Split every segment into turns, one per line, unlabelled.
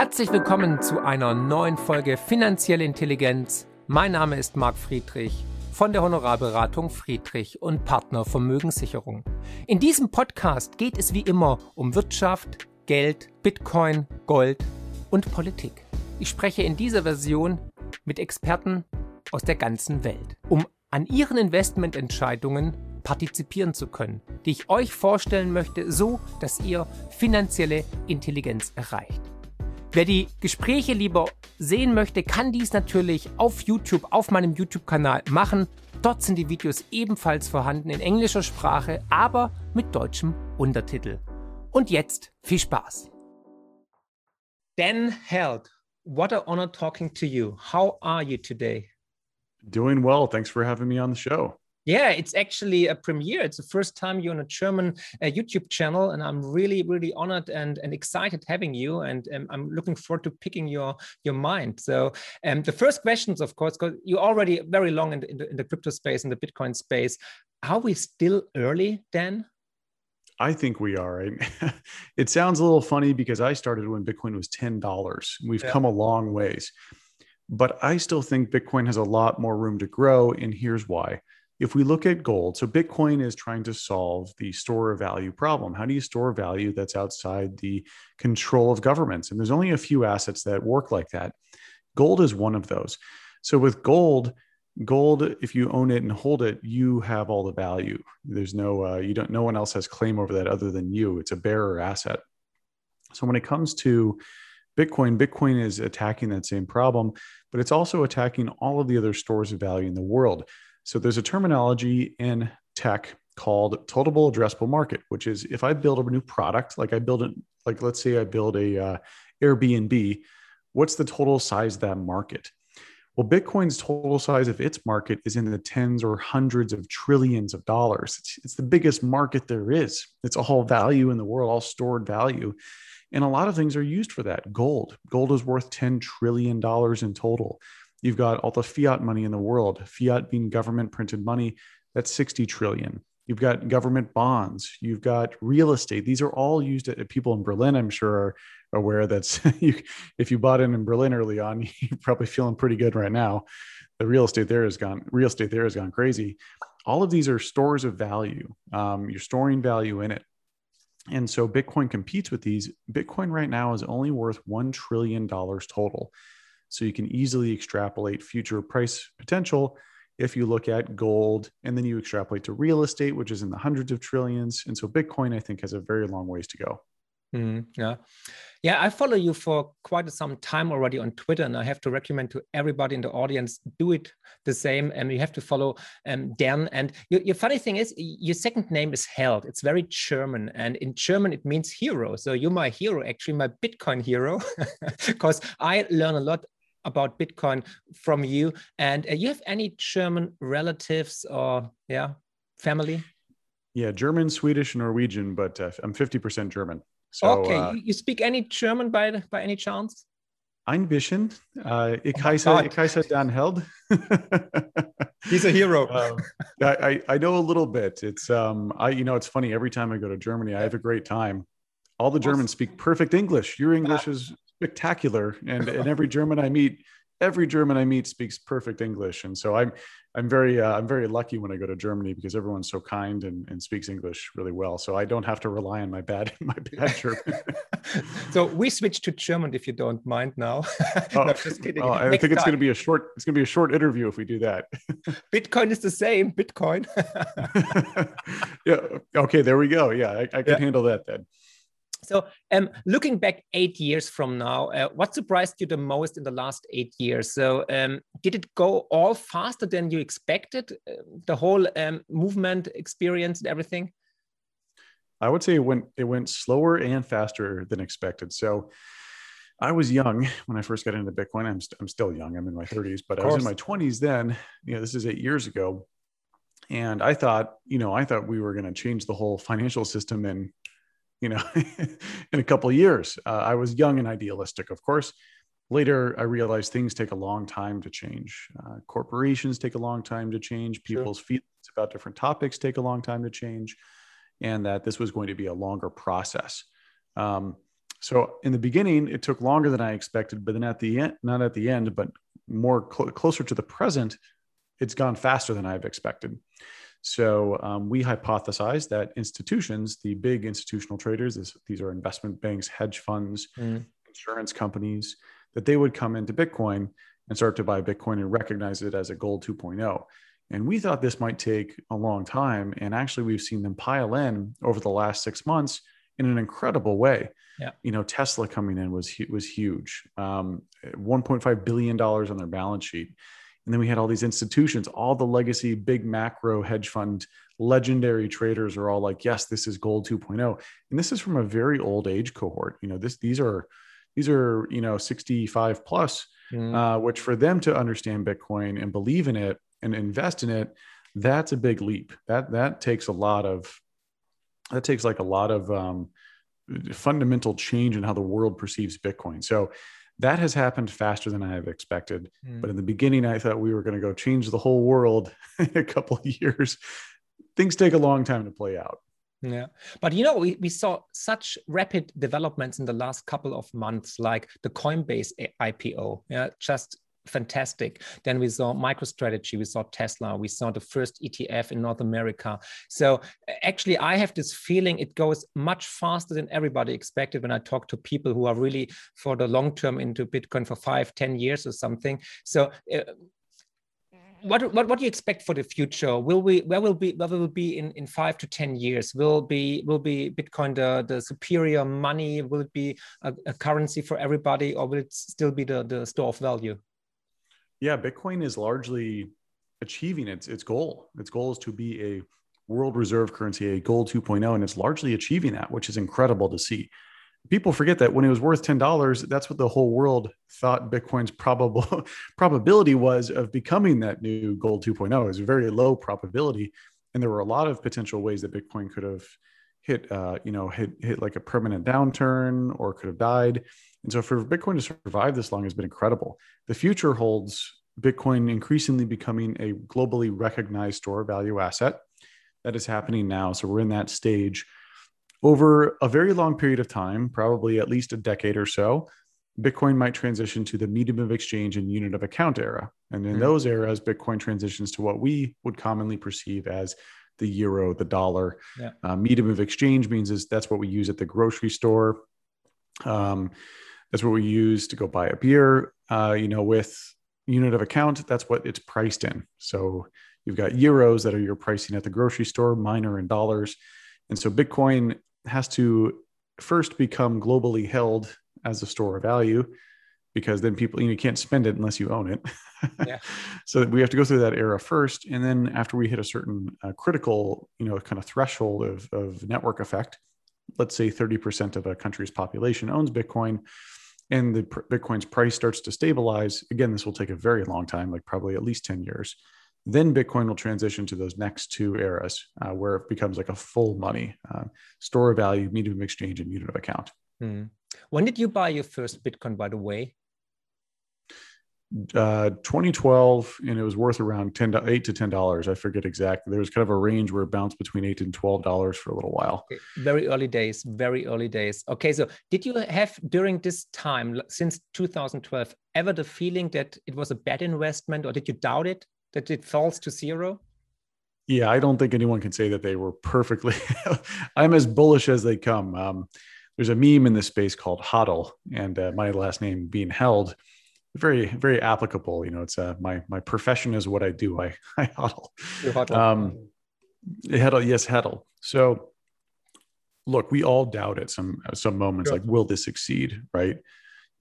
Herzlich willkommen zu einer neuen Folge Finanzielle Intelligenz. Mein Name ist Marc Friedrich von der Honorarberatung Friedrich und Partner Vermögenssicherung. In diesem Podcast geht es wie immer um Wirtschaft, Geld, Bitcoin, Gold und Politik. Ich spreche in dieser Version mit Experten aus der ganzen Welt, um an ihren Investmententscheidungen partizipieren zu können, die ich euch vorstellen möchte, so dass ihr finanzielle Intelligenz erreicht. Wer die Gespräche lieber sehen möchte, kann dies natürlich auf YouTube, auf meinem YouTube-Kanal machen. Dort sind die Videos ebenfalls vorhanden in englischer Sprache, aber mit deutschem Untertitel. Und jetzt viel Spaß. Dan Held, what a honor talking to you. How are you today?
Doing well. Thanks for having me on the show.
Yeah, it's actually a premiere. It's the first time you're on a German uh, YouTube channel, and I'm really, really honored and, and excited having you. And um, I'm looking forward to picking your your mind. So, um, the first questions, of course, because you're already very long in the, in the, in the crypto space, in the Bitcoin space. Are we still early, Dan?
I think we are. it sounds a little funny because I started when Bitcoin was ten dollars. We've yeah. come a long ways, but I still think Bitcoin has a lot more room to grow, and here's why if we look at gold, so Bitcoin is trying to solve the store of value problem. How do you store value that's outside the control of governments? And there's only a few assets that work like that. Gold is one of those. So with gold, gold, if you own it and hold it, you have all the value. There's no, uh, you don't, no one else has claim over that other than you. It's a bearer asset. So when it comes to Bitcoin, Bitcoin is attacking that same problem, but it's also attacking all of the other stores of value in the world. So there's a terminology in tech called total addressable market, which is if I build a new product, like I build it, like let's say I build a uh, Airbnb, what's the total size of that market? Well, Bitcoin's total size of its market is in the tens or hundreds of trillions of dollars. It's, it's the biggest market there is. It's all value in the world, all stored value. And a lot of things are used for that. Gold. Gold is worth $10 trillion in total. You've got all the fiat money in the world, fiat being government printed money, that's 60 trillion. You've got government bonds, you've got real estate. These are all used at people in Berlin, I'm sure, are aware that you, if you bought in in Berlin early on, you're probably feeling pretty good right now. The real estate there has gone, real estate there has gone crazy. All of these are stores of value. Um, you're storing value in it. And so Bitcoin competes with these. Bitcoin right now is only worth $1 trillion total. So you can easily extrapolate future price potential if you look at gold and then you extrapolate to real estate, which is in the hundreds of trillions. And so Bitcoin, I think, has a very long ways to go.
Mm, yeah. Yeah, I follow you for quite some time already on Twitter, and I have to recommend to everybody in the audience do it the same. And you have to follow um, Dan. And your, your, funny thing is, your second name is Held. It's very German, and in German it means hero. So you're my hero, actually, my Bitcoin hero, because I learn a lot about Bitcoin from you. And uh, you have any German relatives or yeah, family?
Yeah, German, Swedish, Norwegian, but uh, I'm 50% German. So,
okay, uh, you speak any German by by any chance?
Ein bisschen. Uh, ich, oh heiße, ich heiße Dan Held.
He's a hero.
um, I, I know a little bit. It's um I you know it's funny every time I go to Germany I have a great time. All the Germans speak perfect English. Your English is spectacular. And, and every German I meet, every German I meet speaks perfect English. And so I'm, I'm very, uh, I'm very lucky when I go to Germany because everyone's so kind and, and speaks English really well. So I don't have to rely on my bad, my bad German.
so we switch to German if you don't mind now.
Oh, no, just kidding. Oh, I think it's going to be a short, it's going to be a short interview if we do that.
Bitcoin is the same. Bitcoin.
yeah. Okay. There we go. Yeah, I, I can yeah. handle that then.
So, um, looking back eight years from now, uh, what surprised you the most in the last eight years? So, um, did it go all faster than you expected? Uh, the whole um, movement experience and everything.
I would say it went it went slower and faster than expected. So, I was young when I first got into Bitcoin. I'm, i st- I'm still young. I'm in my 30s, but I was in my 20s then. You know, this is eight years ago, and I thought, you know, I thought we were going to change the whole financial system and you know, in a couple of years. Uh, I was young and idealistic, of course. Later, I realized things take a long time to change. Uh, corporations take a long time to change. People's sure. feelings about different topics take a long time to change, and that this was going to be a longer process. Um, So in the beginning, it took longer than I expected, but then at the end, not at the end, but more cl- closer to the present, it's gone faster than I've expected. So um, we hypothesized that institutions, the big institutional traders, this, these are investment banks, hedge funds, mm. insurance companies, that they would come into Bitcoin and start to buy Bitcoin and recognize it as a gold 2.0. And we thought this might take a long time. And actually, we've seen them pile in over the last six months in an incredible way.
Yeah.
You know, Tesla coming in was was huge. Um, 1.5 billion dollars on their balance sheet. And then we had all these institutions, all the legacy big macro hedge fund legendary traders are all like, yes, this is gold 2.0. And this is from a very old age cohort. You know, this these are these are, you know, 65 plus, mm. uh, which for them to understand Bitcoin and believe in it and invest in it, that's a big leap. That that takes a lot of that takes like a lot of um, fundamental change in how the world perceives Bitcoin. So that has happened faster than I have expected. Mm. But in the beginning, I thought we were going to go change the whole world in a couple of years. Things take a long time to play out.
Yeah. But you know, we, we saw such rapid developments in the last couple of months, like the Coinbase IPO. Yeah, just fantastic. Then we saw MicroStrategy, we saw Tesla, we saw the first ETF in North America. So actually, I have this feeling it goes much faster than everybody expected when I talk to people who are really for the long term into Bitcoin for five, ten years or something. So uh, what, what what do you expect for the future? Will we where will be where will be in, in five to ten years? Will be will be Bitcoin the, the superior money? Will it be a, a currency for everybody, or will it still be the, the store of value?
Yeah, Bitcoin is largely achieving its its goal. Its goal is to be a world reserve currency, a gold 2.0, and it's largely achieving that, which is incredible to see. People forget that when it was worth $10 that's what the whole world thought bitcoin's probable probability was of becoming that new gold 2.0 it was a very low probability and there were a lot of potential ways that bitcoin could have hit uh, you know hit hit like a permanent downturn or could have died and so for bitcoin to survive this long has been incredible the future holds bitcoin increasingly becoming a globally recognized store value asset that is happening now so we're in that stage over a very long period of time, probably at least a decade or so, Bitcoin might transition to the medium of exchange and unit of account era. And in mm-hmm. those eras, Bitcoin transitions to what we would commonly perceive as the euro, the dollar. Yeah. Uh, medium of exchange means is that's what we use at the grocery store. Um, that's what we use to go buy a beer. Uh, you know, with unit of account, that's what it's priced in. So you've got euros that are your pricing at the grocery store, mine are in dollars. And so Bitcoin has to first become globally held as a store of value because then people you, know, you can't spend it unless you own it yeah. so we have to go through that era first and then after we hit a certain uh, critical you know kind of threshold of, of network effect let's say 30% of a country's population owns bitcoin and the bitcoin's price starts to stabilize again this will take a very long time like probably at least 10 years then Bitcoin will transition to those next two eras uh, where it becomes like a full money uh, store of value, medium of exchange, and unit of account.
Hmm. When did you buy your first Bitcoin, by the way?
Uh, 2012, and it was worth around 10 to 8 to 10 dollars. I forget exactly. There was kind of a range where it bounced between 8 and 12 dollars for a little while.
Very early days, very early days. Okay, so did you have during this time since 2012 ever the feeling that it was a bad investment or did you doubt it? that it falls to zero?
Yeah, I don't think anyone can say that they were perfectly. I'm as bullish as they come. Um, there's a meme in this space called HODL, and uh, my last name being held, very very applicable. You know, it's uh, my my profession is what I do. I I huddle, Um, HODL, yes, huddle So, look, we all doubt at some some moments, sure. like, will this succeed? Right?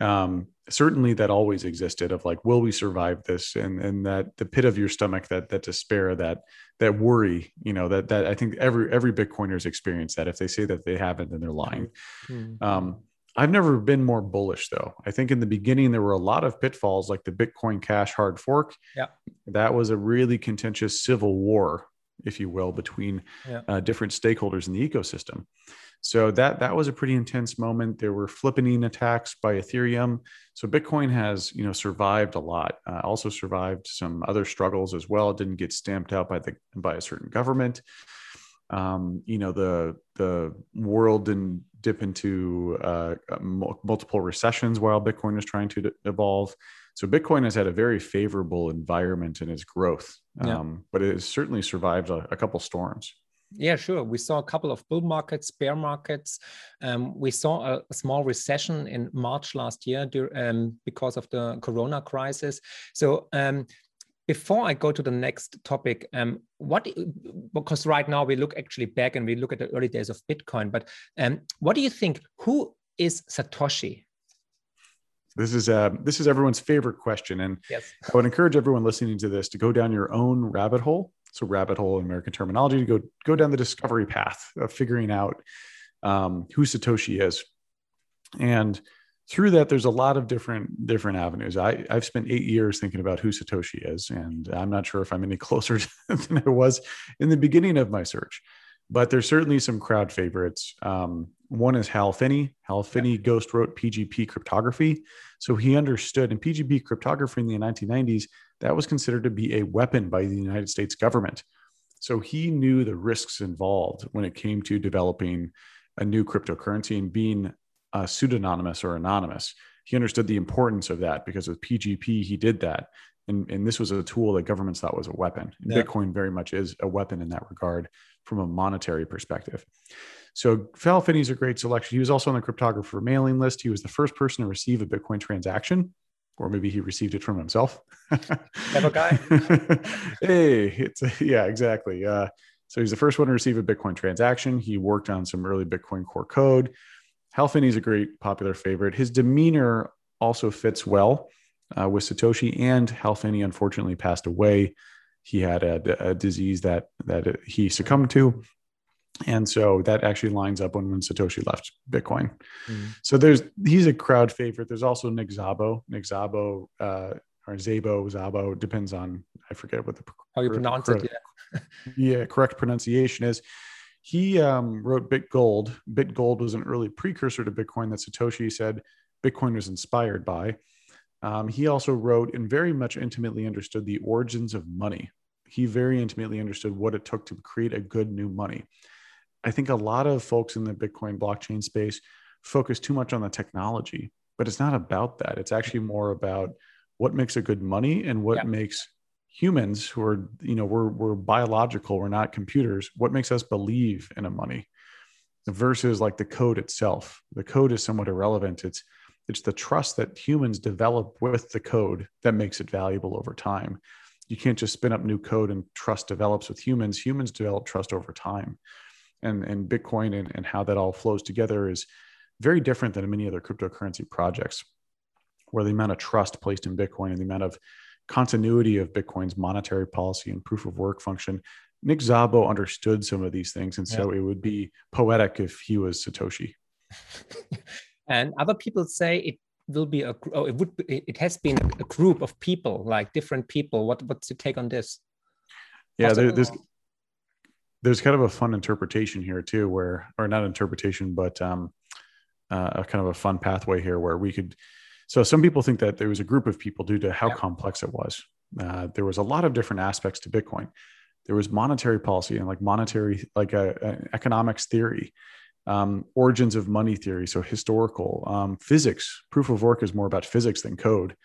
um, certainly that always existed of like will we survive this and and that the pit of your stomach that that despair that that worry you know that that i think every every bitcoiners experience that if they say that they haven't then they're lying mm-hmm. um, i've never been more bullish though i think in the beginning there were a lot of pitfalls like the bitcoin cash hard fork
yeah
that was a really contentious civil war if you will between yeah. uh, different stakeholders in the ecosystem so that that was a pretty intense moment. There were flippening attacks by Ethereum. So Bitcoin has you know survived a lot. Uh, also survived some other struggles as well. It didn't get stamped out by the by a certain government. Um, you know the the world didn't dip into uh, multiple recessions while Bitcoin was trying to evolve. So Bitcoin has had a very favorable environment in its growth, yeah. um, but it has certainly survived a, a couple storms.
Yeah, sure. We saw a couple of bull markets, bear markets. Um, we saw a, a, small recession in March last year um, because of the Corona crisis. So um, before I go to the next topic, um, what because right now we look actually back and we look at the early days of Bitcoin, but um, what do you think? Who is Satoshi?
This is uh, this is everyone's favorite question, and yes. I would encourage everyone listening to this to go down your own rabbit hole. So, rabbit hole in American terminology to go go down the discovery path of figuring out um, who Satoshi is, and through that there's a lot of different different avenues. I, i've spent eight years thinking about who satoshi is and i'm not sure if i'm any closer than i was in the beginning of my search but there's certainly some crowd favorites. Um, one is hal finney. Hal finney ghost wrote pgp cryptography. So he understood in pgp cryptography in the 1990s that was considered to be a weapon by the united states government. So he knew the risks involved when it came to developing a new cryptocurrency and being uh, pseudonymous or anonymous. He understood the importance of that because with PGP, he did that. And, and this was a tool that governments thought was a weapon. Yeah. Bitcoin very much is a weapon in that regard from a monetary perspective. So Hal Finney's a great selection. He was also on the cryptographer mailing list. He was the first person to receive a Bitcoin transaction, or maybe he received it from himself.
Have guy.
hey, it's yeah, exactly. Uh, so he's the first one to receive a Bitcoin transaction. He worked on some early Bitcoin core code. Hal Finney's a great popular favorite. His demeanor also fits well uh, with Satoshi, and Hal Finney unfortunately passed away. He had a, a, disease that that he succumbed to, and so that actually lines up when when Satoshi left Bitcoin. Mm-hmm. So there's he's a crowd favorite. There's also Nick Szabo. Nick Szabo uh, or Zabo Zabo depends on I forget what the
how you pronounce correct, it.
Yeah. yeah, correct pronunciation is. He um, wrote BitGold. BitGold was an early precursor to Bitcoin that Satoshi said Bitcoin was inspired by. Um, he also wrote and very much intimately understood the origins of money. He very intimately understood what it took to create a good new money. I think a lot of folks in the Bitcoin blockchain space focus too much on the technology, but it's not about that. It's actually more about what makes a good money and what yeah. makes humans who are you know we're we're biological we're not computers what makes us believe in a money versus like the code itself? The code is somewhat irrelevant. It's it's the trust that humans develop with the code that makes it valuable over time. You can't just spin up new code and trust develops with humans. Humans develop trust over time. And and bitcoin and, and how that all flows together is very different than many other cryptocurrency projects where the amount of trust placed in bitcoin and the amount of continuity of Bitcoin's monetary policy and proof of work function. Nick Szabo understood some of these things, and so yeah. it would be poetic if he was Satoshi.
and other people say it will be a oh, it would be, it has been a group of people, like different people. What what's your take on this?
Yeah, there, there's there's kind of a fun interpretation here too, where or not interpretation, but um, uh, a kind of a fun pathway here where we could so some people think that there was a group of people due to how complex it was. Uh, there was a lot of different aspects to Bitcoin. There was monetary policy and like monetary, like a, a economics theory, um, origins of money theory, so historical um, physics. Proof of work is more about physics than code,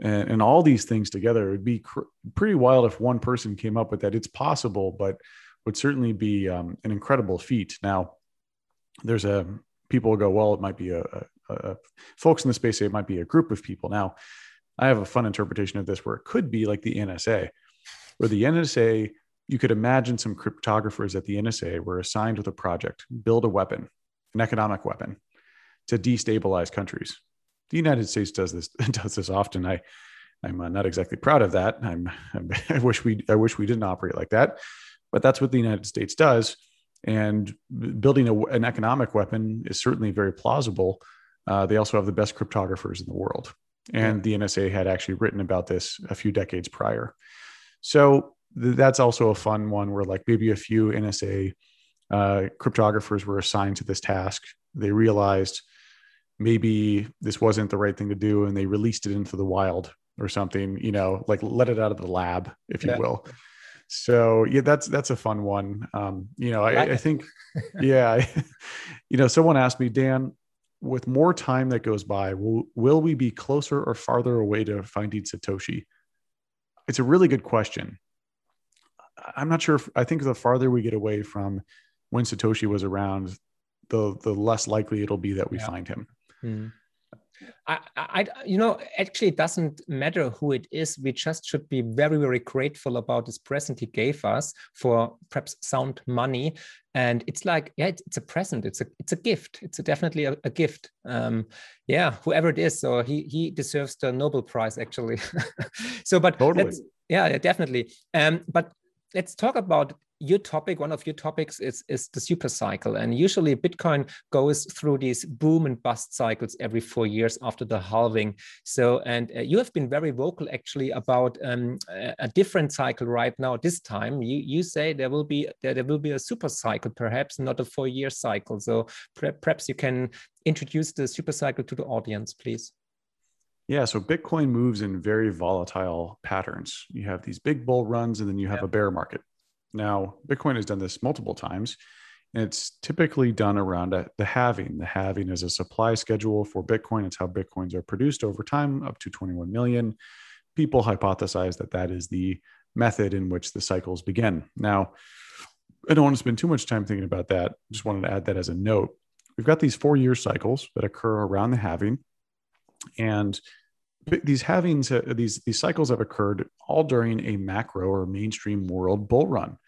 and, and all these things together. It would be cr- pretty wild if one person came up with that. It's possible, but would certainly be um, an incredible feat. Now, there's a people go, well, it might be a, uh, folks in the space say it might be a group of people. Now, I have a fun interpretation of this where it could be like the NSA, where the NSA, you could imagine some cryptographers at the NSA were assigned with a project, build a weapon, an economic weapon to destabilize countries. The United States does this does this often. I I'm uh, not exactly proud of that. I'm, I wish we I wish we didn't operate like that, but that's what the United States does. And building a, an economic weapon is certainly very plausible uh, they also have the best cryptographers in the world. And the NSA had actually written about this a few decades prior. So th- that's also a fun one where, like, maybe a few NSA uh, cryptographers were assigned to this task. They realized maybe this wasn't the right thing to do and they released it into the wild or something, you know, like let it out of the lab, if you yeah. will. so yeah, that's that's a fun one. Um, you know, I, I think, yeah, I, you know, someone asked me, Dan, with more time that goes by, will will we be closer or farther away to finding Satoshi? It's a really good question. I'm not sure. If, I think the farther we get away from when Satoshi was around, the the less likely it'll be that we yeah. find him. Mm.
I, I, you know, actually, it doesn't matter who it is. We just should be very, very grateful about this present he gave us for perhaps sound money. And it's like, yeah, it's, it's a present. It's a, it's a gift. It's a, definitely a, a gift. Um, yeah, whoever it is. So he, he deserves the Nobel Prize, actually. so, but totally. yeah, definitely. Um, but let's talk about your topic, one of your topics is, is the super cycle. And usually Bitcoin goes through these boom and bust cycles every four years after the halving. So, and uh, you have been very vocal actually about um, a different cycle right now. This time you, you say there will be, there, there will be a super cycle, perhaps not a four year cycle. So perhaps you can introduce the super cycle to the audience, please.
Yeah, so Bitcoin moves in very volatile patterns. You have these big bull runs and then you have yeah. a bear market. Now, Bitcoin has done this multiple times. And it's typically done around a, the halving. The halving is a supply schedule for Bitcoin. It's how Bitcoins are produced over time, up to 21 million. People hypothesize that that is the method in which the cycles begin. Now, I don't want to spend too much time thinking about that. Just wanted to add that as a note. We've got these four year cycles that occur around the halving. And these halvings, uh, these these cycles have occurred all during a macro or mainstream world bull run.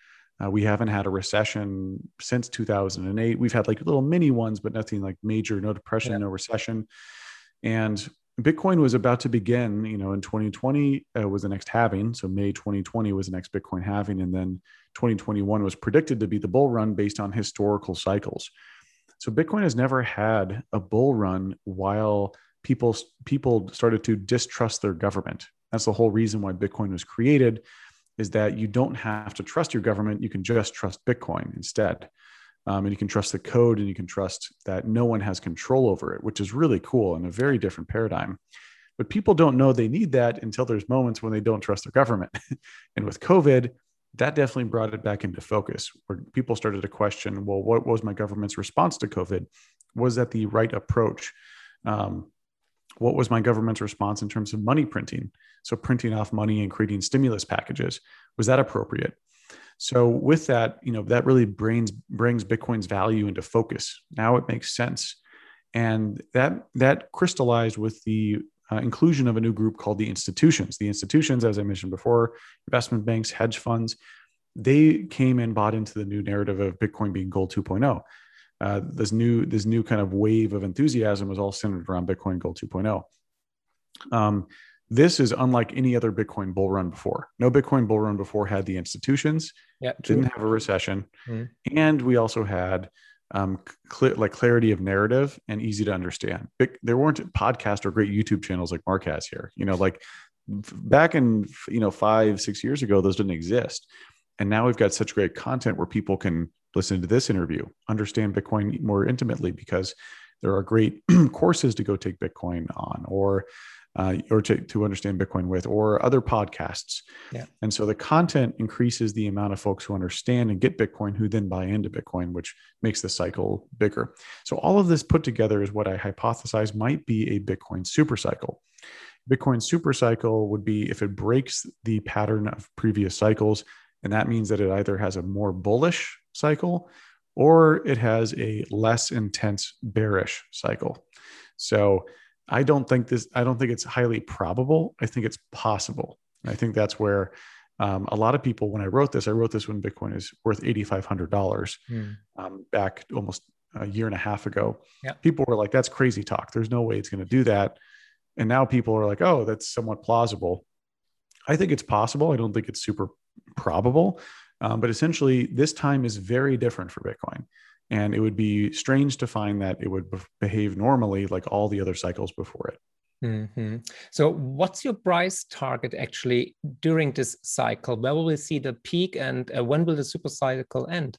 Uh, we haven't had a recession since 2008. We've had like little mini ones, but nothing like major. No depression, yeah. no recession. And Bitcoin was about to begin. You know, in 2020 uh, was the next halving. So May 2020 was the next Bitcoin halving, and then 2021 was predicted to be the bull run based on historical cycles. So Bitcoin has never had a bull run while people people started to distrust their government. That's the whole reason why Bitcoin was created, is that you don't have to trust your government. You can just trust Bitcoin instead, um, and you can trust the code, and you can trust that no one has control over it, which is really cool and a very different paradigm. But people don't know they need that until there's moments when they don't trust their government. and with COVID, that definitely brought it back into focus where people started to question well what was my government's response to covid was that the right approach um, what was my government's response in terms of money printing? So, printing off money and creating stimulus packages, was that appropriate? So, with that, you know, that really brings brings Bitcoin's value into focus. Now it makes sense, and that that crystallized with the uh, inclusion of a new group called the institutions. The institutions, as I mentioned before, investment banks, hedge funds, they came and bought into the new narrative of Bitcoin being gold 2.0 uh, this new this new kind of wave of enthusiasm was all centered around Bitcoin Gold 2.0. Um, this is unlike any other Bitcoin bull run before. No Bitcoin bull run before had the institutions, didn't have a recession, mm-hmm. and we also had um, cl- like clarity of narrative and easy to understand. There weren't podcasts or great YouTube channels like Mark has here. You know, like back in you know five six years ago, those didn't exist, and now we've got such great content where people can listen to this interview, understand Bitcoin more intimately because there are great courses to go take Bitcoin on or uh, or to, to understand Bitcoin with, or other podcasts. Yeah. And so the content increases the amount of folks who understand and get Bitcoin, who then buy into Bitcoin, which makes the cycle bigger. So all of this put together is what I hypothesize might be a Bitcoin super cycle. Bitcoin super cycle would be if it breaks the pattern of previous cycles, and that means that it either has a more bullish cycle or it has a less intense bearish cycle. So I don't think this, I don't think it's highly probable. I think it's possible. I think that's where um, a lot of people, when I wrote this, I wrote this when Bitcoin is worth $8,500 mm. um, back almost a year and a half ago. Yeah. People were like, that's crazy talk. There's no way it's going to do that. And now people are like, oh, that's somewhat plausible. I think it's possible. I don't think it's super probable. Um, but essentially, this time is very different for Bitcoin. And it would be strange to find that it would behave normally like all the other cycles before it.
Mm-hmm. So, what's your price target actually during this cycle? Where will we see the peak and uh, when will the super cycle end?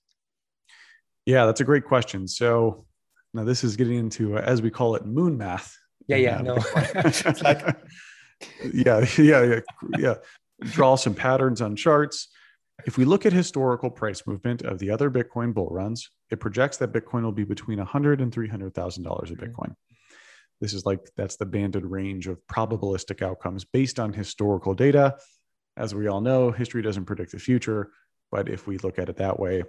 Yeah, that's a great question. So, now this is getting into, uh, as we call it, moon math.
Yeah, yeah, uh, no.
like... yeah, yeah, yeah, yeah. Draw some patterns on charts If we look at historical price movement of the other Bitcoin bull runs, it projects that Bitcoin will be between 100 and 300,000 dollars a mm-hmm. Bitcoin. This is like that's the banded range of probabilistic outcomes based on historical data. As we all know, history doesn't predict the future, but if we look at it that way,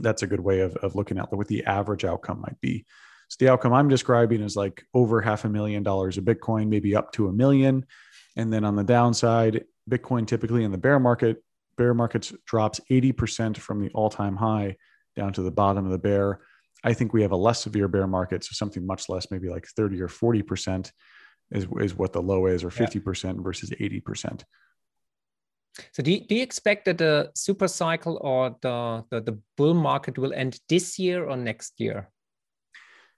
that's a good way of, of looking at what the average outcome might be. So the outcome I'm describing is like over half a million dollars of Bitcoin, maybe up to a million. And then on the downside, Bitcoin typically in the bear market, bear markets drops 80% from the all-time high down to the bottom of the bear. I think we have a less severe bear market, so something much less, maybe like 30 or 40% is, is what the low is, or 50% yeah. versus 80%.
So do you, do you expect that the super cycle or the, the, the bull market will end this year or next year?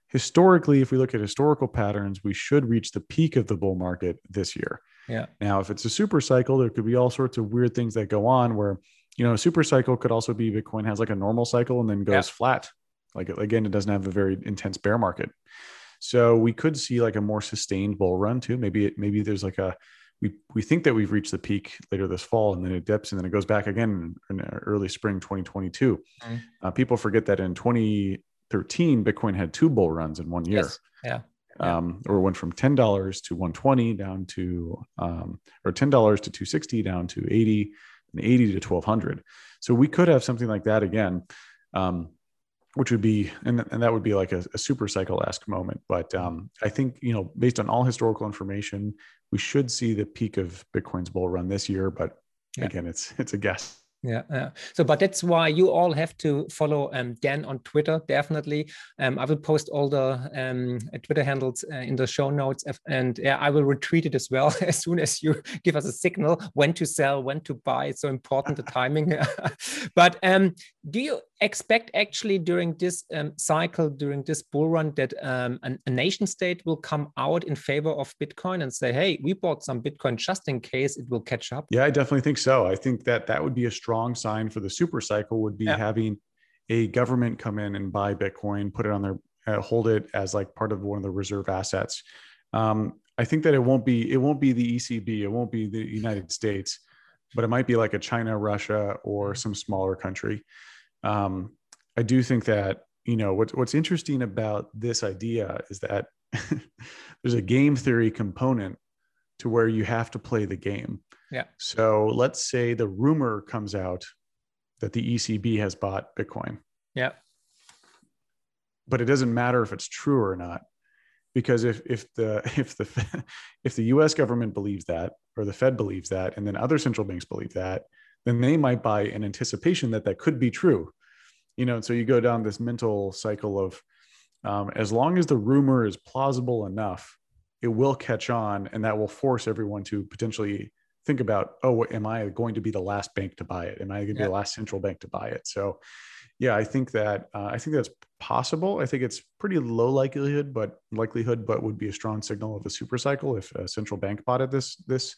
Historically, if we look at historical patterns, we should reach the peak of the bull market this year.
Yeah.
Now, if it's a super cycle, there could be all sorts of weird things that go on where, you know, a super cycle could also be Bitcoin has like a normal cycle and then goes yeah. flat. Like again, it doesn't have a very intense bear market. So we could see like a more sustained bull run too. Maybe it, maybe there's like a we we think that we've reached the peak later this fall, and then it dips, and then it goes back again in, early spring 2022. Mm-hmm. Uh, people forget that in 2013, Bitcoin had two bull runs in one year.
Yes. Yeah.
Um, or went from ten dollars to 120 down to um, or ten dollars to 260 down to 80 and 80 to 1200. So we could have something like that again. Um, which would be and, and that would be like a, a super cycle-esque moment but um, i think you know based on all historical information we should see the peak of bitcoin's bull run this year but yeah. again it's it's a guess
yeah, yeah. So, but that's why you all have to follow um, Dan on Twitter. Definitely, um, I will post all the um, Twitter handles uh, in the show notes, and yeah, I will retweet it as well as soon as you give us a signal when to sell, when to buy. It's so important the timing. but um, do you expect actually during this um, cycle, during this bull run, that um, an, a nation state will come out in favor of Bitcoin and say, "Hey, we bought some Bitcoin just in case it will catch up"?
Yeah, I definitely think so. I think that that would be a strong sign for the super cycle. Would be yeah. having a government come in and buy Bitcoin, put it on their, uh, hold it as like part of one of the reserve assets. Um, I think that it won't be it won't be the ECB, it won't be the United States, but it might be like a China, Russia, or mm-hmm. some smaller country um, I do think that you know what's what's interesting about this idea is that there's a game theory component to where you have to play the game.
Yeah.
So let's say the rumor comes out that the ECB has bought Bitcoin.
Yeah.
But it doesn't matter if it's true or not because if if the if the if the US government believes that or the Fed believes that and then other central banks believe that then they might buy in anticipation that that could be true. You know, so you go down this mental cycle of um, as long as the rumor is plausible enough, it will catch on, and that will force everyone to potentially think about, oh, am I going to be the last bank to buy it? Am I going to be the last central bank to buy it? So, yeah, I think that uh, I think that's possible. I think it's pretty low likelihood, but likelihood, but would be a strong signal of a super cycle if a central bank bought it this this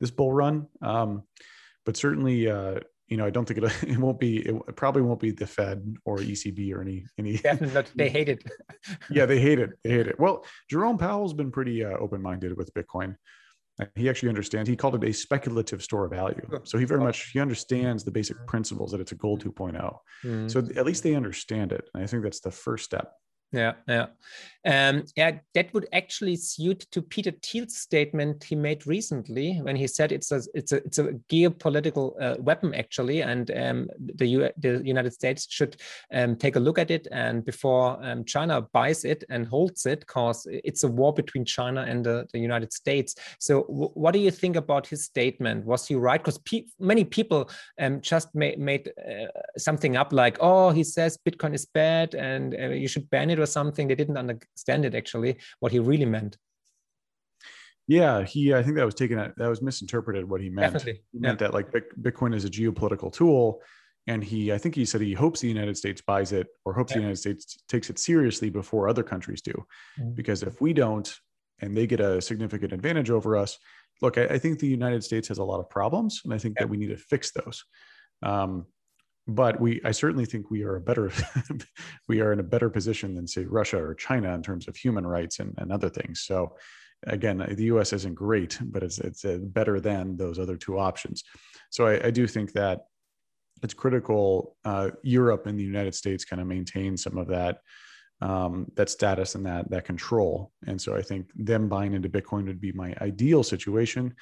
this bull run. Um, but certainly, uh, you know, I don't think it it won't be it probably won't be the Fed or ECB or any any.
They hate it.
yeah, they hate it. They hate it. Well, Jerome Powell's been pretty uh, open minded with Bitcoin. He actually understands. He called it a speculative store of value. So he very much he understands the basic principles that it's a gold 2.0. Mm. So at least they understand it, and I think that's the first step.
Yeah, yeah. Um, yeah, that would actually suit to Peter Thiel's statement he made recently when he said it's a it's a it's a geopolitical uh, weapon actually, and um, the U the United States should um, take a look at it and before um, China buys it and holds it, because it's a war between China and the, the United States. So, what do you think about his statement? Was he right? Because pe many people um, just ma made uh, something up like, oh, he says Bitcoin is bad and uh, you should ban it or something. They didn't understand it actually, what he really meant.
Yeah, he. I think that was taken. That was misinterpreted. What he meant.
Definitely.
He meant yeah. that like Bitcoin is a geopolitical tool, and he. I think he said he hopes the United States buys it or hopes yeah. the United States takes it seriously before other countries do, mm-hmm. because if we don't, and they get a significant advantage over us, look, I, I, think the United States has a lot of problems, and I think yeah. that we need to fix those. Um, but we i certainly think we are a better we are in a better position than say russia or china in terms of human rights and, and other things so again the us isn't great but it's it's uh, better than those other two options so I, I do think that it's critical. Uh, Europe and the United States kind of maintain some of that um, that status and that that control. And so I think them buying into Bitcoin would be my ideal situation.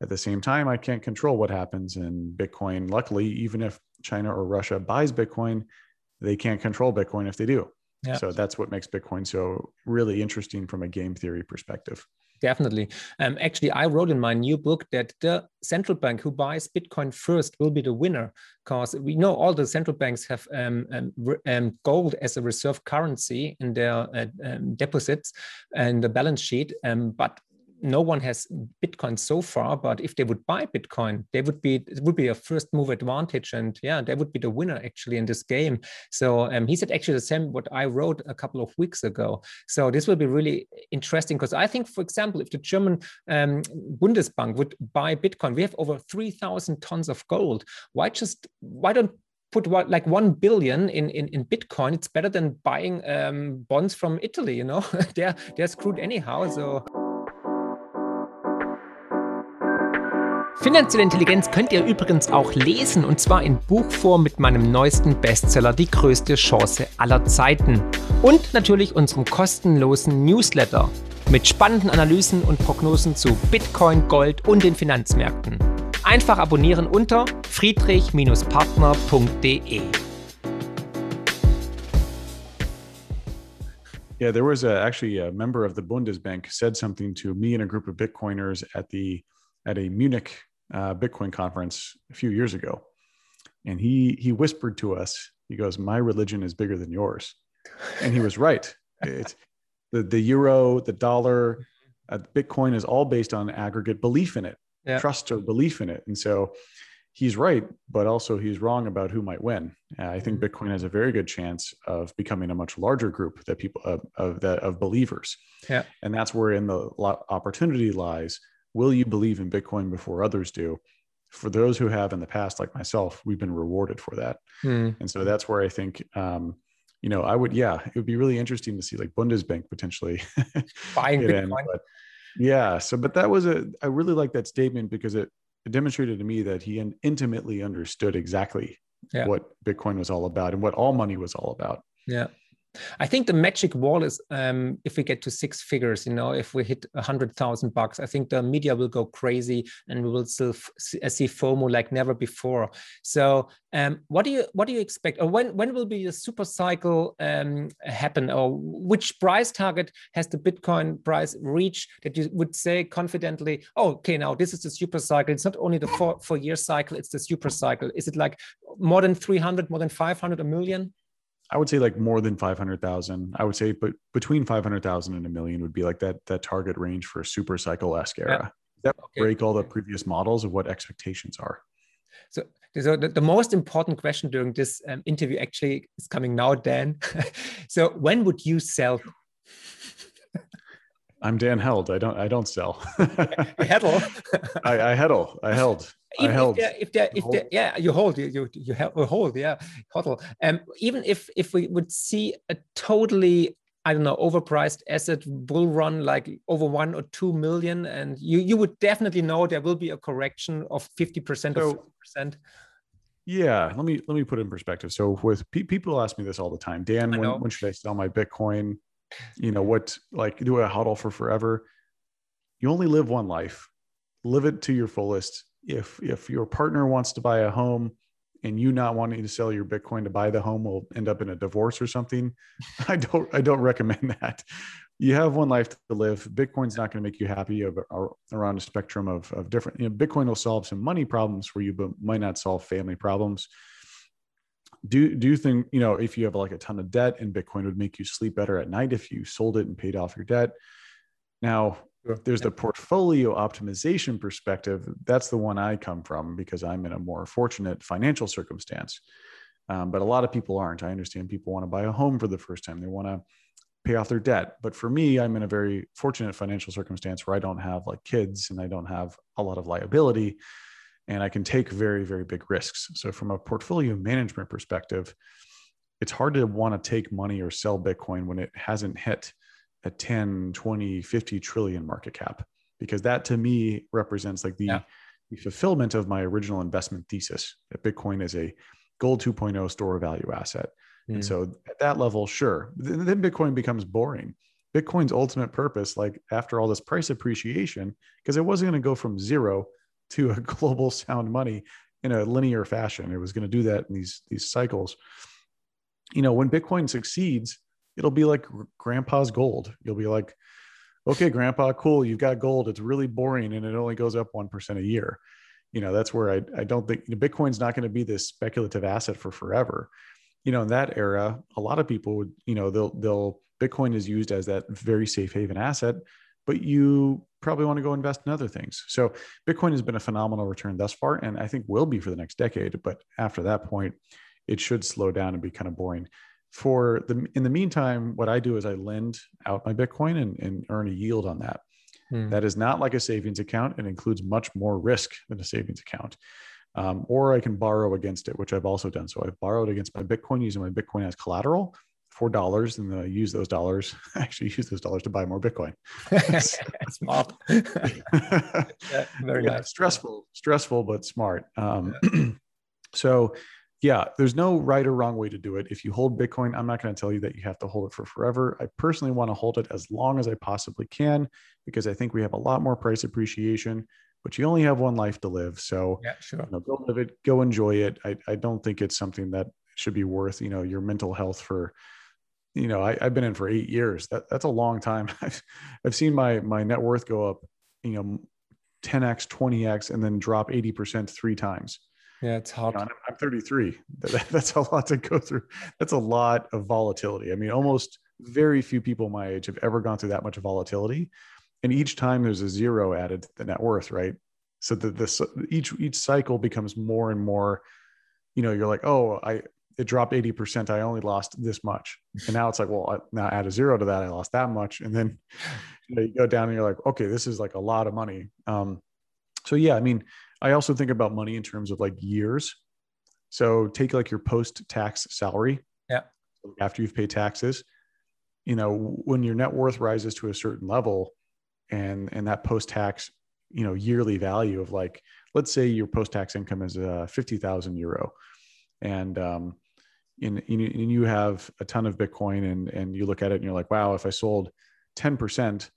At the same time, I can't control what happens in Bitcoin. Luckily, even if China or Russia buys Bitcoin, they can't control Bitcoin if they do. Yeah. So that's what makes Bitcoin so really interesting from a game theory perspective.
Definitely. Um, actually, I wrote in my new book that the central bank who buys Bitcoin first will be the winner because we know all the central banks have um, um, um gold as a reserve currency in their uh, um, deposits and the balance sheet. Um, but no one has Bitcoin so far, but if they would buy Bitcoin, they would be it would be a first move advantage, and yeah, they would be the winner actually in this game. So um, he said actually the same what I wrote a couple of weeks ago. So this will be really interesting because I think, for example, if the German um, Bundesbank would buy Bitcoin, we have over three thousand tons of gold. Why just why don't put what like one billion in, in, in Bitcoin, it's better than buying um, bonds from Italy. You know, they're they're screwed anyhow. So. Finanzielle Intelligenz könnt ihr übrigens auch lesen und zwar in Buchform mit meinem neuesten Bestseller Die größte Chance aller Zeiten und natürlich unserem kostenlosen Newsletter mit spannenden Analysen und Prognosen zu Bitcoin, Gold und den Finanzmärkten. Einfach abonnieren unter friedrich-partner.de.
Yeah, there was a, actually a member of the Bundesbank said something to me and a group of Bitcoiners at the at a Munich uh, Bitcoin conference a few years ago, and he he whispered to us. He goes, "My religion is bigger than yours," and he was right. It's the the euro, the dollar, uh, Bitcoin is all based on aggregate belief in it, yeah. trust or belief in it, and so he's right, but also he's wrong about who might win. Uh, I think mm-hmm. Bitcoin has a very good chance of becoming a much larger group that people of, of that of believers.
Yeah,
and that's where in the opportunity lies will you believe in Bitcoin before others do? For those who have in the past, like myself, we've been rewarded for that. Mm. And so that's where I think, um, you know, I would, yeah, it would be really interesting to see like Bundesbank potentially
buying Bitcoin. In,
but yeah. So, but that was a, I really like that statement because it, it demonstrated to me that he intimately understood exactly yeah. what Bitcoin was all about and what all money was all about.
Yeah. I think the magic wall is um, if we get to six figures, you know, if we hit a hundred thousand bucks, I think the media will go crazy and we will still f- see FOMO like never before. So, um, what do you what do you expect, or when when will be the super cycle um, happen, or which price target has the Bitcoin price reached that you would say confidently, oh, okay, now this is the super cycle. It's not only the four four year cycle; it's the super cycle. Is it like more than three hundred, more than five hundred, a million?
I would say like more than 500,000. I would say, but between 500,000 and a million would be like that, that target range for a super cycle esque era. Yeah. That okay. break all the previous models of what expectations are.
So, so the, the most important question during this um, interview actually is coming now, Dan. so when would you sell
I'm Dan Held. I don't. I don't sell.
Hedl.
I, I hedl. I held.
Even
I held.
If there, if there, yeah, you hold. You you you hold. Yeah, hodl. Um, even if if we would see a totally I don't know overpriced asset bull run like over one or two million, and you you would definitely know there will be a correction of fifty percent or forty percent.
Yeah, let me let me put it in perspective. So with pe- people ask me this all the time, Dan, when, when should I sell my Bitcoin? you know what like do a hodl for forever you only live one life live it to your fullest if if your partner wants to buy a home and you not wanting to sell your bitcoin to buy the home will end up in a divorce or something i don't i don't recommend that. You have one life to live. Bitcoin's not going to make you happy around a spectrum of, of different you know, bitcoin will solve some money problems for you but might not solve family problems. Do do you think you know if you have like a ton of debt and bitcoin would make you sleep better at night if you sold it and paid off your debt. Now there's the portfolio optimization perspective that's the one i come from because i'm in a more fortunate financial circumstance. Um, but a lot of people aren't. I understand people want to buy a home for the first time. They want to pay off their debt. But for me i'm in a very fortunate financial circumstance where i don't have like kids and i don't have a lot of liability and I can take very, very big risks. So, from a portfolio management perspective, it's hard to want to take money or sell Bitcoin when it hasn't hit a 10, 20, 50 trillion market cap, because that to me represents like the, yeah. the fulfillment of my original investment thesis that Bitcoin is a gold 2.0 store of value asset. Mm. And so at that level, sure. Then Bitcoin becomes boring. Bitcoin's ultimate purpose, like after all this price appreciation, because it wasn't going to go from zero to a global sound money in a linear fashion. It was going to do that in these these cycles. You know, when Bitcoin succeeds, it'll be like grandpa's gold. You'll be like, okay, grandpa, cool, you've got gold. It's really boring and it only goes up 1% a year. You know, that's where I, I don't think you know, Bitcoin's not going to be this speculative asset for forever. You know, in that era, a lot of people would, you know, they'll, they'll, Bitcoin is used as that very safe haven asset, but you probably want to go invest in other things. So Bitcoin has been a phenomenal return thus far, and I think will be for the next decade. But after that point, it should slow down and be kind of boring. For the in the meantime, what I do is I lend out my Bitcoin and, and earn a yield on that. Hmm. That is not like a savings account. and includes much more risk than a savings account. Um, or I can borrow against it, which I've also done. So I've borrowed against my Bitcoin using my Bitcoin as collateral for dollars, and then I use those dollars. I actually use those dollars to buy more Bitcoin.
smart. yeah, very yeah, nice.
Stressful, stressful, but smart. Um, yeah. so yeah, there's no right or wrong way to do it. If you hold Bitcoin, I'm not going to tell you that you have to hold it for forever. I personally want to hold it as long as I possibly can because I think we have a lot more price appreciation, but you only have one life to live. So
yeah, sure.
You know, go live it, go enjoy it. I, I don't think it's something that should be worth, you know, your mental health for, you know, I, have been in for eight years. That that's a long time. I've, I've seen my, my net worth go up, you know, 10X, 20X, and then drop 80% three times
yeah, it's hard. You
know, I'm 33. That's a lot to go through. That's a lot of volatility. I mean, almost very few people my age have ever gone through that much volatility. And each time there's a zero added to the net worth, right? So that this each each cycle becomes more and more, you know, you're like, oh, I it dropped 80%. I only lost this much. And now it's like, well, I, now add a zero to that. I lost that much. And then you, know, you go down and you're like, okay, this is like a lot of money. Um, so yeah, I mean, I also think about money in terms of like years. So take like your post tax salary.
Yeah.
After you've paid taxes, you know, when your net worth rises to a certain level and and that post tax, you know, yearly value of like, let's say your post tax income is uh, 50,000 euro and, um, in, in, and you have a ton of Bitcoin and, and you look at it and you're like, wow, if I sold 10%,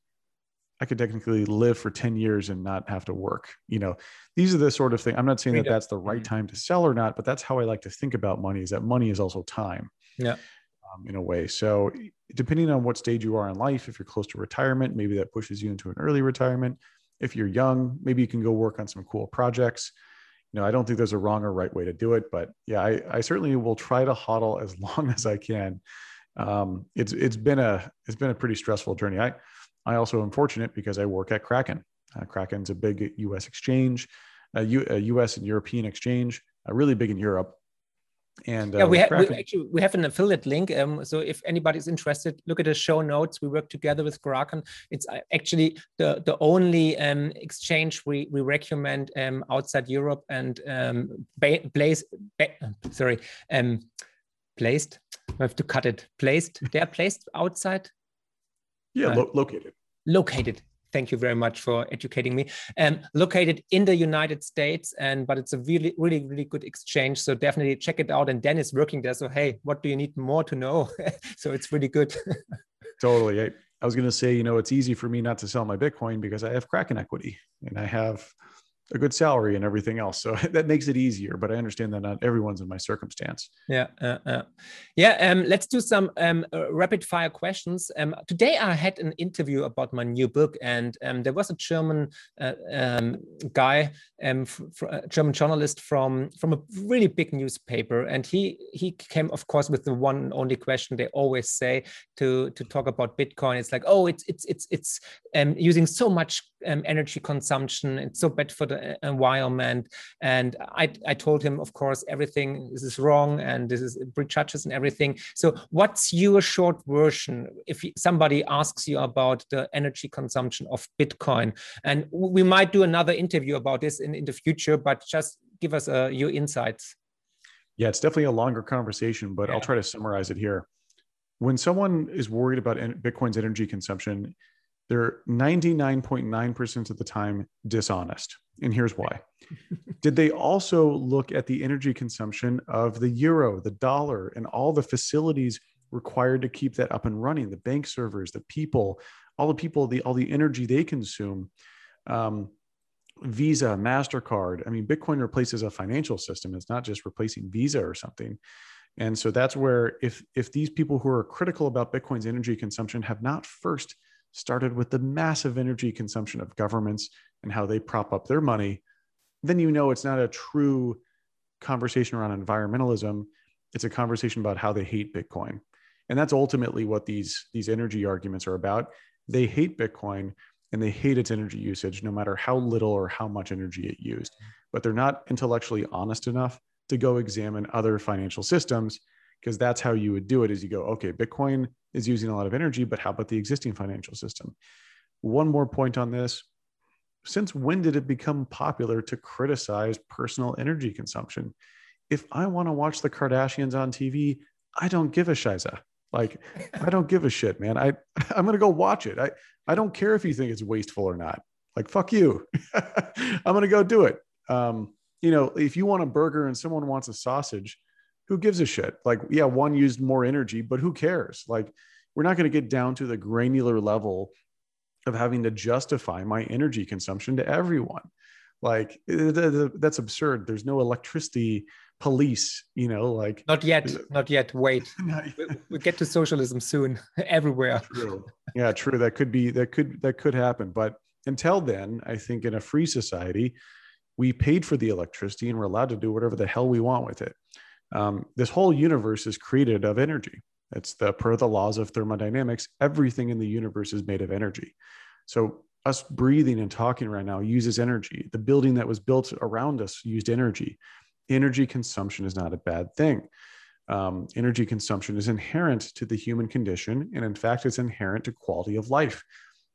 I could technically live for 10 years and not have to work. You know, these are the sort of thing. I'm not saying that that's the right mm-hmm. time to sell or not, but that's how I like to think about money is that money is also time.
Yeah.
Um, in a way. So depending on what stage you are in life, if you're close to retirement, maybe that pushes you into an early retirement. If you're young, maybe you can go work on some cool projects. You know, I don't think there's a wrong or right way to do it, but yeah, I, I certainly will try to hodl as long as I can. Um, it's it's been a it's been a pretty stressful journey. I I also am fortunate because I work at Kraken. Uh, Kraken's a big U.S. exchange, a, U, a U.S. and European exchange, uh, really big in Europe. And
uh, yeah, we, ha- we, actually we have an affiliate link. Um, so if anybody's interested, look at the show notes. We work together with Kraken. It's uh, actually the the only um, exchange we we recommend um, outside Europe and um, ba- place. Ba- sorry, um, placed. I have to cut it. Placed. They're placed outside
yeah, uh, lo- located.
Located. Thank you very much for educating me. Um, located in the United States, and but it's a really, really, really good exchange. So definitely check it out. And Dennis working there. So hey, what do you need more to know? so it's really good.
totally. I, I was going to say, you know, it's easy for me not to sell my Bitcoin because I have Kraken equity and I have a good salary and everything else. So that makes it easier. But I understand that not everyone's in my circumstance.
Yeah, uh, uh. yeah. Um, let's do some um, uh, rapid fire questions. Um, today I had an interview about my new book, and um, there was a German uh, um, guy, um, a German journalist from from a really big newspaper, and he he came, of course, with the one only question they always say to to talk about Bitcoin. It's like, oh, it's it's it's it's using so much energy consumption. It's so bad for the environment. And I, I told him, of course, everything this is wrong and this is prejudges and everything. So, what's your short version if somebody asks you about the energy consumption of Bitcoin? And we might do another interview about this in, in the future, but just give us uh, your insights.
Yeah, it's definitely a longer conversation, but yeah. I'll try to summarize it here. When someone is worried about Bitcoin's energy consumption, they're 99.9% of the time dishonest. And here's why. Did they also look at the energy consumption of the euro, the dollar, and all the facilities required to keep that up and running? The bank servers, the people, all the people, the all the energy they consume. Um, Visa, MasterCard. I mean, Bitcoin replaces a financial system. It's not just replacing Visa or something. And so that's where if if these people who are critical about Bitcoin's energy consumption have not first started with the massive energy consumption of governments and how they prop up their money, then you know it's not a true conversation around environmentalism. It's a conversation about how they hate Bitcoin. And that's ultimately what these, these energy arguments are about. They hate Bitcoin and they hate its energy usage, no matter how little or how much energy it used. Mm-hmm. But they're not intellectually honest enough to go examine other financial systems because that's how you would do it is you go okay bitcoin is using a lot of energy but how about the existing financial system? One more point on this. Since when did it become popular to criticize personal energy consumption? If i want to watch the kardashians on tv i don't give a shiza. Like i don't give a shit man. I i'm going to go watch it. I i don't care if you think it's wasteful or not. Like fuck you. I'm going to go do it. Um you know if you want a burger and someone wants a sausage who gives a shit? Like, yeah, one used more energy, but who cares? Like, we're not going to get down to the granular level of having to justify my energy consumption to everyone. Like, eh, that's absurd. There's no electricity police, you know, like.
Not yet. Not yet. Wait. we, we get to socialism soon everywhere.
True. Yeah, true. That could be, that could, that could happen. But until then, I think in a free society, we paid for the electricity and we're allowed to do whatever the hell we want with it um, this whole universe is created of energy. It's the per the laws of thermodynamics. Everything in the universe is made of energy. So us breathing and talking right now uses energy. The building that was built around us used energy. Energy consumption is not a bad thing. Um, energy consumption is inherent to the human condition, and in fact, it's inherent to quality of life.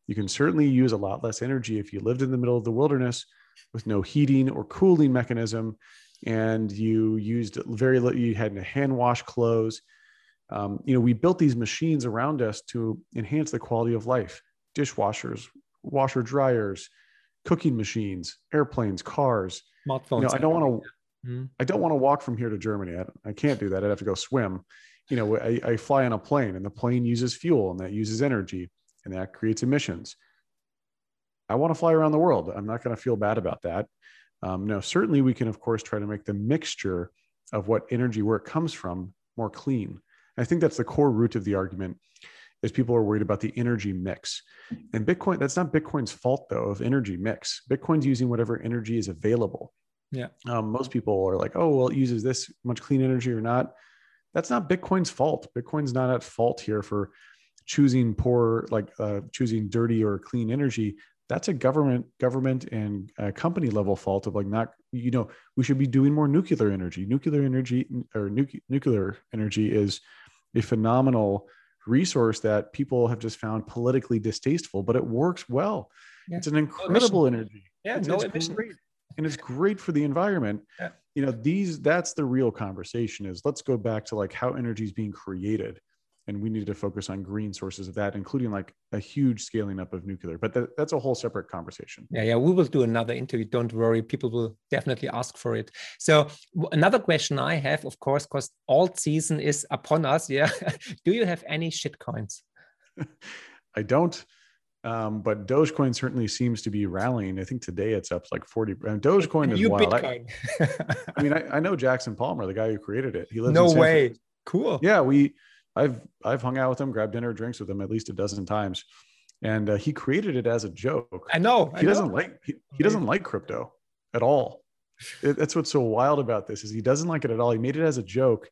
You can certainly use a lot less energy if you lived in the middle of the wilderness with no heating or cooling mechanism and you used very little, you had to hand wash clothes. Um, you know, we built these machines around us to enhance the quality of life dishwashers, washer dryers, cooking machines, airplanes, cars. Smartphones. You know, I don't want to. Mm-hmm. I don't want to walk from here to Germany. I, I, can't do that. I'd have to go swim. You know, I, I fly on a plane, and the plane uses fuel, and that uses energy, and that creates emissions. I want to fly around the world. I'm not going to feel bad about that. Um, now, certainly we can, of course, try to make the mixture of what energy, where it comes from, more clean. I think that's the core root of the argument is people are worried about the energy mix. And Bitcoin, that's not Bitcoin's fault though of energy mix. Bitcoin's using whatever energy is available.
Yeah.
Um, most people are like, oh, well, it uses this much clean energy or not. That's not Bitcoin's fault. Bitcoin's not at fault here for choosing poor, like uh, choosing dirty or clean energy that's a government government and company level fault of like not you know we should be doing more nuclear energy. Nuclear energy or nu- nuclear energy is a phenomenal resource that people have just found politically distasteful but it works well. Yeah. it's an incredible no energy.
Yeah
it's,
no
it's great. and it's great for the environment. Yeah. you know these that's the real conversation is let's go back to like how energy is being created and we need to focus on green sources of that including like a huge scaling up of nuclear but that, that's a whole separate conversation
yeah yeah we will do another interview don't worry people will definitely ask for it so another question i have of course because alt season is upon us yeah do you have any shit coins
i don't um, but Dogecoin certainly seems to be rallying. I think today it's up like 40. And Dogecoin is wild. I, I, mean, I, I, know Jackson Palmer, the guy who created it.
He lives no way. Cool.
Yeah, we I've I've hung out with him, grabbed dinner, drinks with him at least a dozen times, and uh, he created it as a joke.
I know
he I doesn't know. like he, he, doesn't like crypto at all. It, that's what's so wild about this is he doesn't like it at all. He made it as a joke,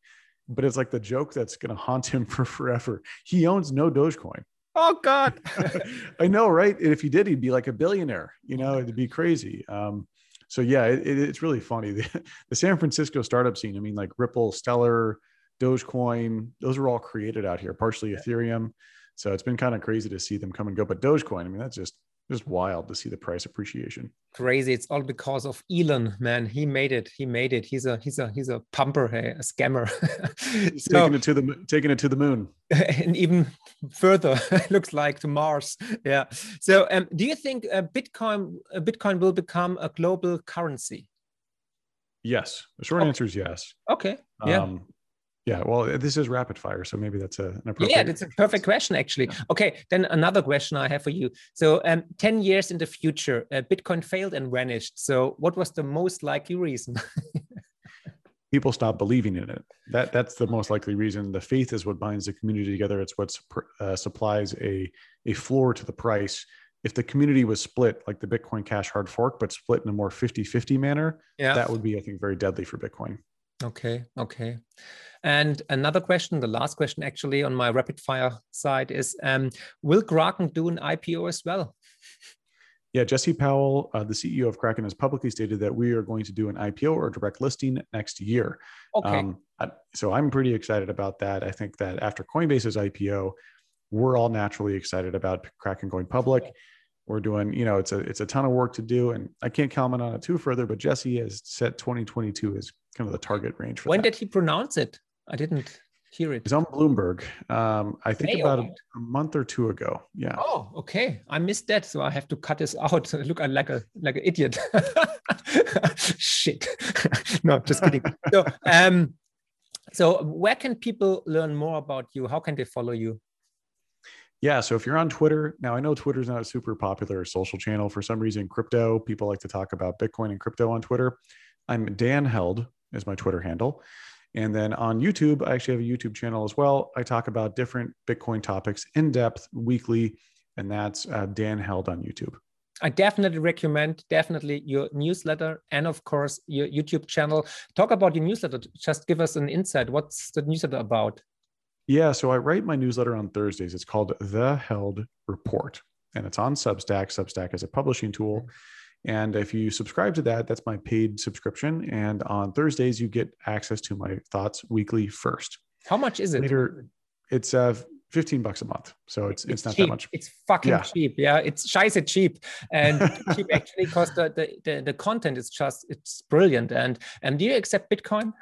but it's like the joke that's going to haunt him for forever. He owns no Dogecoin.
Oh God,
I know, right? if he did, he'd be like a billionaire. You know, it'd be crazy. Um, so yeah, it, it, it's really funny. The, the San Francisco startup scene. I mean, like Ripple, Stellar Dogecoin, those are all created out here, partially yeah. Ethereum. So it's been kind of crazy to see them come and go. But Dogecoin, I mean, that's just just wild to see the price appreciation.
Crazy! It's all because of Elon, man. He made it. He made it. He's a he's a he's a pumper, hey, a scammer.
He's so, taking it to the taking it to the moon,
and even further. looks like to Mars. Yeah. So, um, do you think uh, Bitcoin uh, Bitcoin will become a global currency?
Yes. The short okay. answer is yes.
Okay. Um,
yeah, well, this is rapid fire, so maybe that's a, an appropriate.
Yeah, that's a perfect question, actually. Yeah. Okay, then another question I have for you. So, um, ten years in the future, uh, Bitcoin failed and vanished. So, what was the most likely reason?
People stop believing in it. That that's the most likely reason. The faith is what binds the community together. It's what uh, supplies a a floor to the price. If the community was split, like the Bitcoin Cash hard fork, but split in a more 50-50 manner, yeah. that would be, I think, very deadly for Bitcoin.
Okay. Okay. And another question, the last question actually on my rapid fire side is um, Will Kraken do an IPO as well?
Yeah, Jesse Powell, uh, the CEO of Kraken, has publicly stated that we are going to do an IPO or direct listing next year. Okay. Um, so I'm pretty excited about that. I think that after Coinbase's IPO, we're all naturally excited about Kraken going public. We're doing, you know, it's a it's a ton of work to do, and I can't comment on it too further. But Jesse has set 2022 as kind of the target range for
when
that.
did he pronounce it? I didn't hear it.
It's on bloomberg um, i think about a, a, month or two ago yeah.
Oh okay. I missed that so i have to cut this out. Look i like a like an idiot. Shit. No just kidding. So um so where can people learn more about you? How can they follow you
yeah. So if you're on Twitter, now I know Twitter's not a super popular social channel. For some reason, crypto, people like to talk about Bitcoin and crypto on Twitter. I'm Dan Held is my Twitter handle. And then on YouTube, I actually have a YouTube channel as well. I talk about different Bitcoin topics in depth weekly, and that's uh, Dan Held on YouTube.
I definitely recommend definitely your newsletter and of course your YouTube channel. Talk about your newsletter. Just give us an insight. What's the newsletter about?
Yeah, so I write my newsletter on Thursdays. It's called The Held Report, and it's on Substack. Substack is a publishing tool. And if you subscribe to that, that's my paid subscription. And on Thursdays, you get access to my thoughts weekly first.
How much is it?
Later, it's uh, 15 bucks a month. So it's, it's, it's not
cheap.
that much.
It's fucking yeah. cheap. Yeah. It's scheiße cheap. And cheap actually because the, the, the, the, content is just, it's brilliant. And, and do you accept Bitcoin?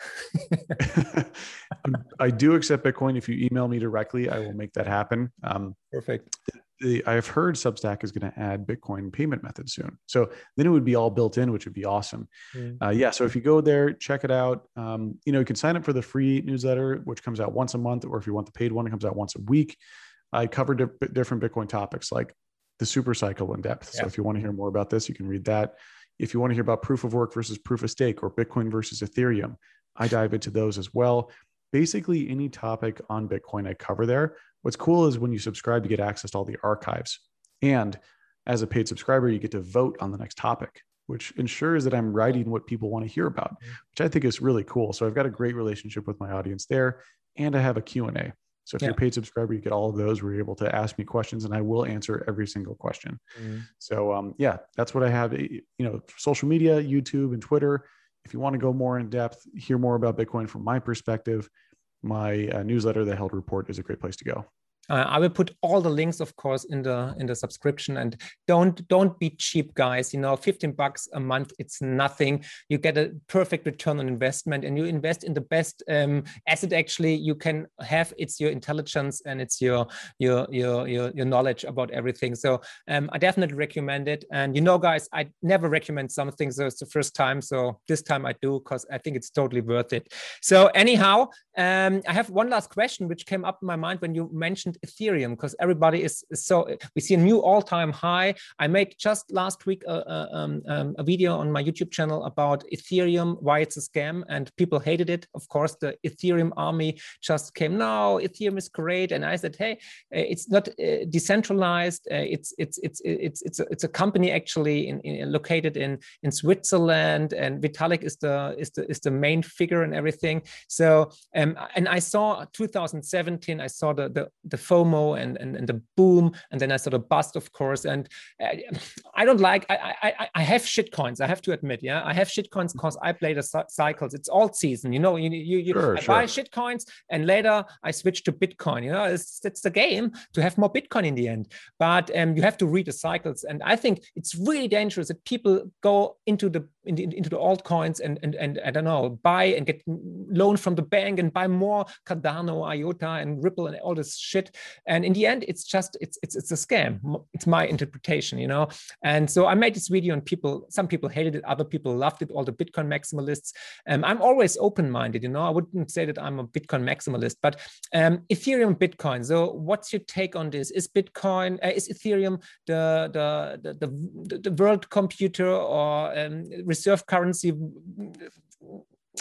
I do accept Bitcoin. If you email me directly, I will make that happen. Um,
Perfect
the, I've heard Substack is going to add Bitcoin payment methods soon. So then it would be all built in, which would be awesome. Mm. Uh, yeah. So if you go there, check it out. Um, you know, you can sign up for the free newsletter, which comes out once a month, or if you want the paid one, it comes out once a week. I cover di- different Bitcoin topics like the super cycle in depth. Yeah. So if you want to hear more about this, you can read that. If you want to hear about proof of work versus proof of stake or Bitcoin versus Ethereum, I dive into those as well. Basically, any topic on Bitcoin I cover there. What's cool is when you subscribe, you get access to all the archives. And as a paid subscriber, you get to vote on the next topic, which ensures that I'm writing what people want to hear about, which I think is really cool. So I've got a great relationship with my audience there. And I have a Q&A. So if yeah. you're a paid subscriber, you get all of those where you're able to ask me questions and I will answer every single question. Mm-hmm. So um, yeah, that's what I have. You know, social media, YouTube and Twitter. If you want to go more in depth, hear more about Bitcoin from my perspective, my uh, newsletter, the Held Report, is a great place to go.
Uh, I will put all the links, of course, in the in the subscription. And don't don't be cheap, guys. You know, 15 bucks a month, it's nothing. You get a perfect return on investment, and you invest in the best um, asset. Actually, you can have. It's your intelligence and it's your your your your, your knowledge about everything. So um, I definitely recommend it. And you know, guys, I never recommend something. So it's the first time. So this time I do because I think it's totally worth it. So anyhow, um, I have one last question which came up in my mind when you mentioned mentioned Ethereum because everybody is, so we see a new all-time high. I made just last week a, a, um, um, a, video on my YouTube channel about Ethereum, why it's a scam, and people hated it. Of course, the Ethereum army just came. No, Ethereum is great, and I said, hey, uh, it's not uh, decentralized. Uh, it's it's it's it's it's a, it's a company actually in, in, located in in Switzerland, and Vitalik is the is the is the main figure and everything. So um, and I saw 2017. I saw the the, the FOMO and, and, and the boom, and then I saw the bust, of course. And uh, I don't like. I, I I have shit coins. I have to admit. Yeah, I have shit coins because I play the cycles. It's alt season. You know, you you, you sure, I sure. buy shit coins, and later I switch to Bitcoin. You know, it's it's the game to have more Bitcoin in the end. But um, you have to read the cycles, and I think it's really dangerous that people go into the into, into the altcoins and, and and I don't know buy and get loan from the bank and buy more Cardano, IOTA, and Ripple and all this shit. And in the end, it's just it's it's it's a scam. It's my interpretation, you know. And so I made this video, and people some people hated it, other people loved it. All the Bitcoin maximalists. Um, I'm always open-minded, you know. I wouldn't say that I'm a Bitcoin maximalist, but um, Ethereum, Bitcoin. So what's your take on this? Is Bitcoin uh, is Ethereum the the the, the, the world computer or um, reserve currency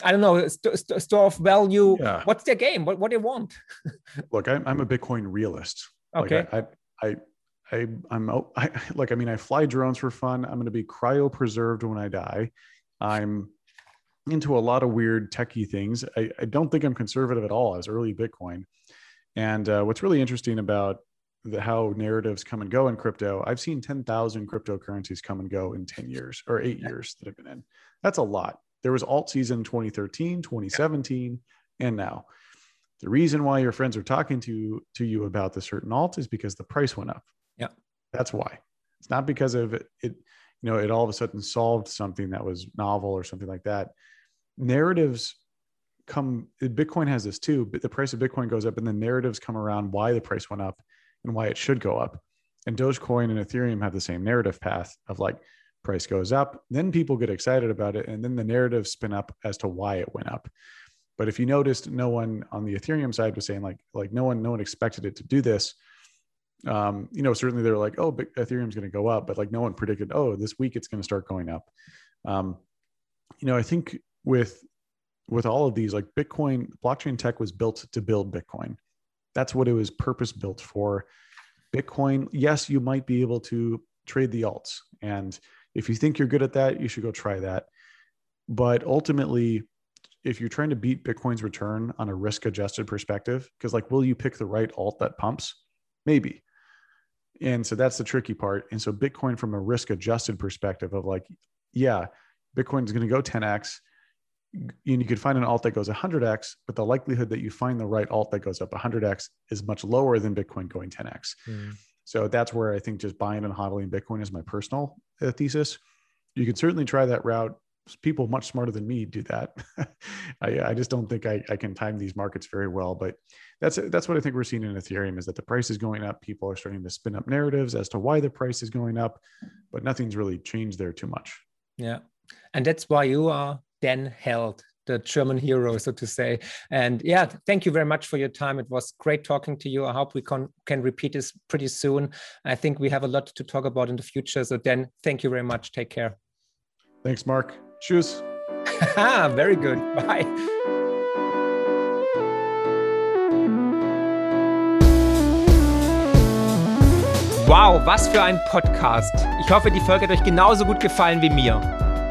I don't know, st- st- store of value. Yeah. What's their game? What, what do they want?
Look, I'm, I'm a Bitcoin realist.
Okay.
Like I, I, I, I'm I, like, I mean, I fly drones for fun. I'm going to be cryo preserved when I die. I'm into a lot of weird techie things. I, I don't think I'm conservative at all as early Bitcoin. And uh, what's really interesting about the, how narratives come and go in crypto, I've seen 10,000 cryptocurrencies come and go in 10 years or eight years that I've been in. That's a lot. There was alt season 2013, 2017, yeah. and now. The reason why your friends are talking to to you about the certain alt is because the price went up.
Yeah.
That's why. It's not because of it, it you know, it all of a sudden solved something that was novel or something like that. Narratives come Bitcoin has this too, but the price of Bitcoin goes up and the narratives come around why the price went up and why it should go up. And Dogecoin and Ethereum have the same narrative path of like price goes up, then people get excited about it, and then the narrative spin up as to why it went up. But if you noticed, no one on the Ethereum side was saying like like no one no one expected it to do this. Um, you know, certainly they're like, oh, but Ethereum's going to go up, but like no one predicted, oh, this week it's going to start going up. Um, you know, I think with with all of these, like Bitcoin, blockchain tech was built to build Bitcoin. That's what it was purpose built for. Bitcoin, yes, you might be able to trade the alts and if you think you're good at that, you should go try that. But ultimately, if you're trying to beat Bitcoin's return on a risk adjusted perspective, because like, will you pick the right alt that pumps? Maybe. And so that's the tricky part. And so Bitcoin, from a risk adjusted perspective of like, yeah, Bitcoin is going to go 10x. And you could find an alt that goes 100x, but the likelihood that you find the right alt that goes up 100x is much lower than Bitcoin going 10x. Mm. So that's where I think just buying and hodling Bitcoin is my personal uh, thesis. You can certainly try that route. People much smarter than me do that. I, I, just don't think I, I, can time these markets very well. But that's that's what I think we're seeing in Ethereum is that the price is going up. People are starting to spin up narratives as to why the price is going up, but nothing's really changed there too much.
Yeah, and that's why you are Dan Held the German hero, so to say. And yeah, thank you very much for your time. It was great talking to you. I hope we can can repeat this pretty soon. I think we have a lot to talk about in the future. So then, thank you very much. Take care.
Thanks, Marc. Cheers.
very good. Bye. Wow, was für ein Podcast. Ich hoffe, die Folge hat euch genauso gut gefallen wie mir.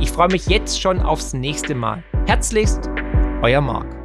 Ich freue mich jetzt schon aufs nächste Mal. Herzlichst, euer Marc.